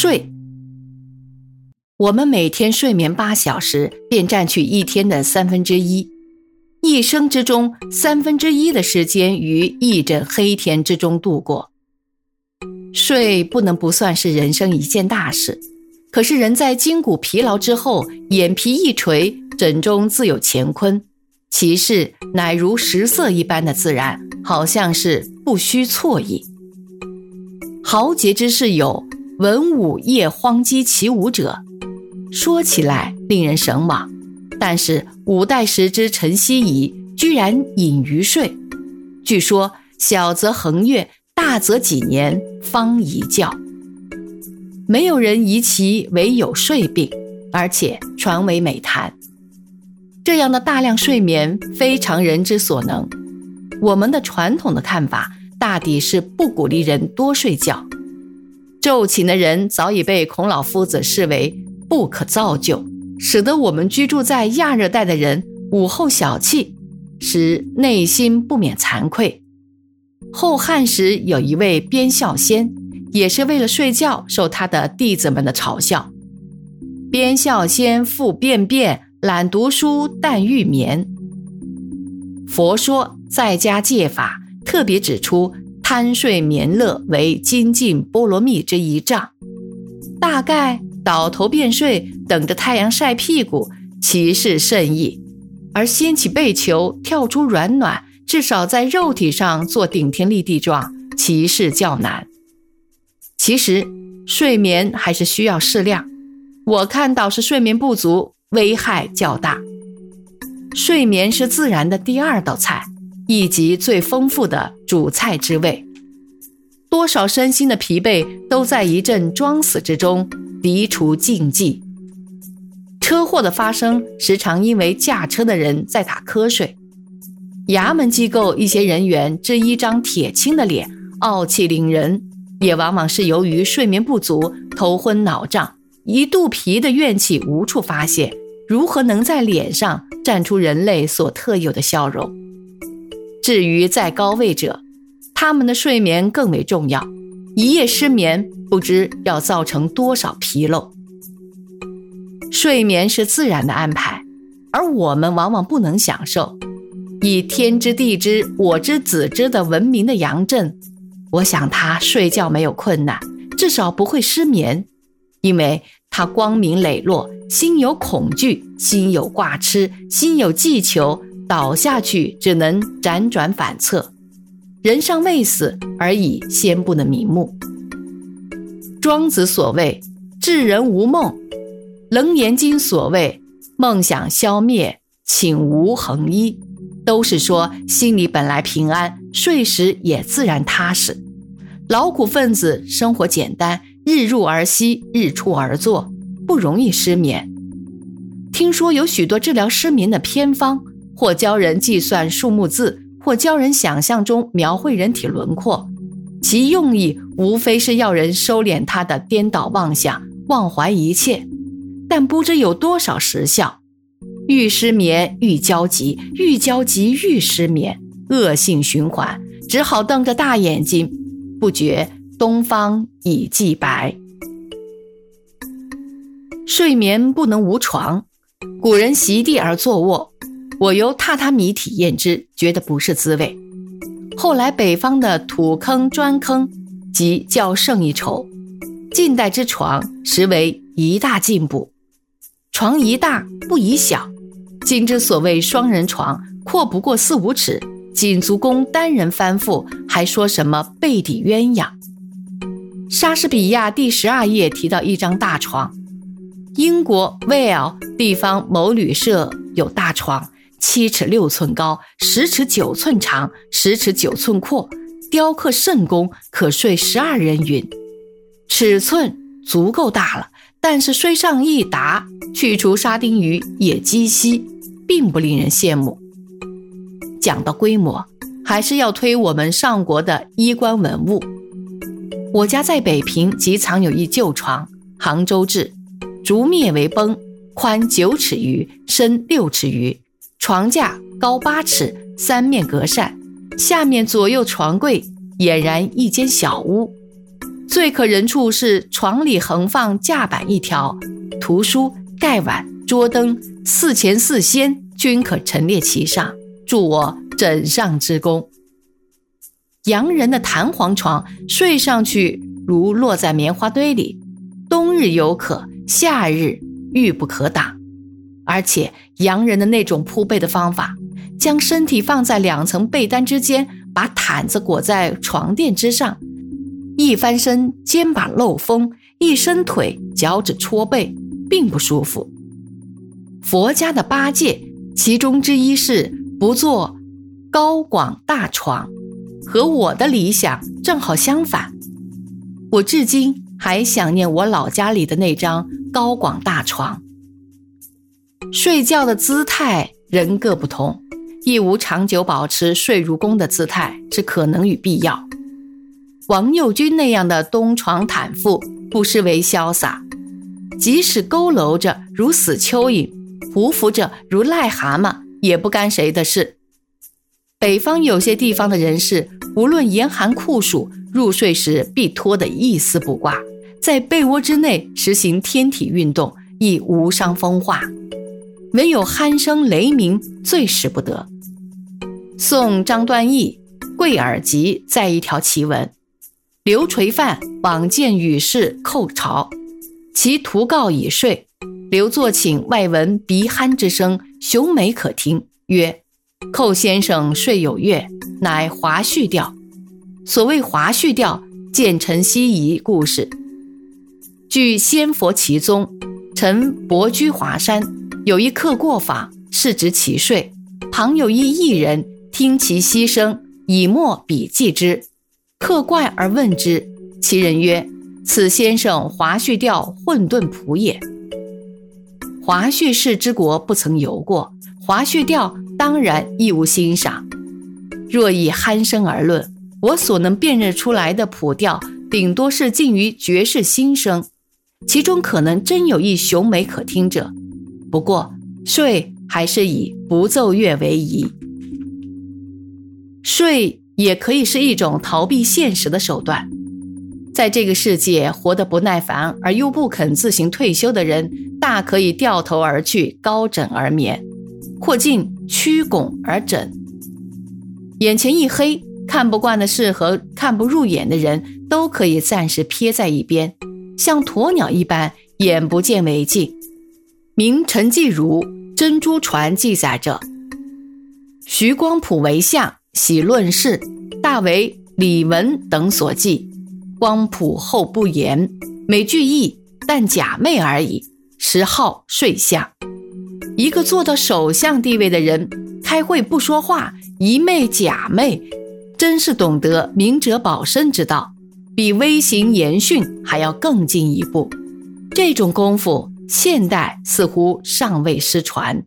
睡。我们每天睡眠八小时，便占去一天的三分之一。一生之中，三分之一的时间于一枕黑天之中度过。睡不能不算是人生一件大事，可是人在筋骨疲劳之后，眼皮一垂，枕中自有乾坤，其事乃如食色一般的自然，好像是不需错意。豪杰之士有文武夜荒鸡起舞者。说起来令人神往，但是五代时之陈希夷居然隐于睡。据说小则横月，大则几年方一觉。没有人疑其为有睡病，而且传为美谈。这样的大量睡眠非常人之所能。我们的传统的看法大抵是不鼓励人多睡觉。昼寝的人早已被孔老夫子视为。不可造就，使得我们居住在亚热带的人午后小憩，使内心不免惭愧。后汉时有一位边孝仙，也是为了睡觉，受他的弟子们的嘲笑。边孝仙复便便，懒读书，但欲眠。佛说在家戒法，特别指出贪睡眠乐为精进波罗蜜之一障，大概。倒头便睡，等着太阳晒屁股，其事甚易；而掀起被球，跳出软暖，至少在肉体上做顶天立地状，其事较难。其实睡眠还是需要适量，我看倒是睡眠不足危害较大。睡眠是自然的第二道菜，以及最丰富的主菜之味。多少身心的疲惫都在一阵装死之中。涤除禁忌。车祸的发生时常因为驾车的人在打瞌睡。衙门机构一些人员这一张铁青的脸，傲气凌人，也往往是由于睡眠不足、头昏脑胀、一肚皮的怨气无处发泄，如何能在脸上绽出人类所特有的笑容？至于在高位者，他们的睡眠更为重要。一夜失眠，不知要造成多少纰漏。睡眠是自然的安排，而我们往往不能享受。以天知地知我知子知的闻名的杨震，我想他睡觉没有困难，至少不会失眠，因为他光明磊落，心有恐惧，心有挂痴，心有计求，倒下去只能辗转反侧。人尚未死，而已先不能瞑目。庄子所谓“智人无梦”，楞严经所谓“梦想消灭，请无恒一”，都是说心里本来平安，睡时也自然踏实。劳苦分子生活简单，日入而息，日出而作，不容易失眠。听说有许多治疗失眠的偏方，或教人计算数目字。或教人想象中描绘人体轮廓，其用意无非是要人收敛他的颠倒妄想，忘怀一切。但不知有多少实效，愈失眠愈焦急，愈焦急愈失眠，恶性循环，只好瞪着大眼睛，不觉东方已既白。睡眠不能无床，古人席地而坐卧。我由榻榻米体验之，觉得不是滋味。后来北方的土坑砖坑，即较胜一筹。近代之床实为一大进步。床宜大不宜小，今之所谓双人床，阔不过四五尺，仅足供单人翻覆，还说什么背底鸳鸯？莎士比亚第十二页提到一张大床，英国威尔地方某旅社有大床。七尺六寸高，十尺九寸长，十尺九寸阔，雕刻甚工，可睡十二人云。尺寸足够大了，但是虽上一达，去除沙丁鱼也极稀，并不令人羡慕。讲到规模，还是要推我们上国的衣冠文物。我家在北平即藏有一旧床，杭州制，竹篾为绷，宽九尺余，深六尺余。床架高八尺，三面隔扇，下面左右床柜，俨然一间小屋。最可人处是床里横放架板一条，图书、盖碗、桌灯四前四仙均可陈列其上，助我枕上之功。洋人的弹簧床睡上去如落在棉花堆里，冬日犹可，夏日欲不可挡。而且洋人的那种铺被的方法，将身体放在两层被单之间，把毯子裹在床垫之上，一翻身肩膀漏风，一伸腿脚趾戳背，并不舒服。佛家的八戒，其中之一是不做高广大床。和我的理想正好相反，我至今还想念我老家里的那张高广大床。睡觉的姿态人各不同，亦无长久保持睡如弓的姿态之可能与必要。王右军那样的东床坦腹，不失为潇洒；即使佝偻着如死蚯蚓，匍匐着如癞蛤蟆，也不干谁的事。北方有些地方的人士，无论严寒酷暑，入睡时必脱得一丝不挂，在被窝之内实行天体运动，亦无伤风化。唯有鼾声雷鸣最使不得。宋张端义《贵耳集》在一条奇文：刘垂范往见羽士叩朝，其徒告已睡。刘作请外闻鼻鼾之声，雄美可听，曰。寇先生睡有月，乃华胥调。所谓华胥调，见陈希夷故事。据仙佛其宗，臣伯居华山，有一客过访，是值其睡，旁有一艺人，听其息声，以墨笔记之。客怪而问之，其人曰：“此先生华胥调混沌谱也。”华胥氏之国不曾游过，华胥调。当然亦无欣赏。若以鼾声而论，我所能辨认出来的谱调，顶多是近于绝世新声，其中可能真有一雄美可听者。不过睡还是以不奏乐为宜。睡也可以是一种逃避现实的手段。在这个世界活得不耐烦而又不肯自行退休的人，大可以掉头而去，高枕而眠。或进曲拱而枕，眼前一黑，看不惯的事和看不入眼的人都可以暂时撇在一边，像鸵鸟一般，眼不见为净。名陈继儒《珍珠传》记载着：徐光甫为相，喜论事，大为李文等所记。光甫后不言，每句意，但假寐而已，时好睡相。一个做到首相地位的人，开会不说话，一昧假寐，真是懂得明哲保身之道，比微行言训还要更进一步。这种功夫，现代似乎尚未失传。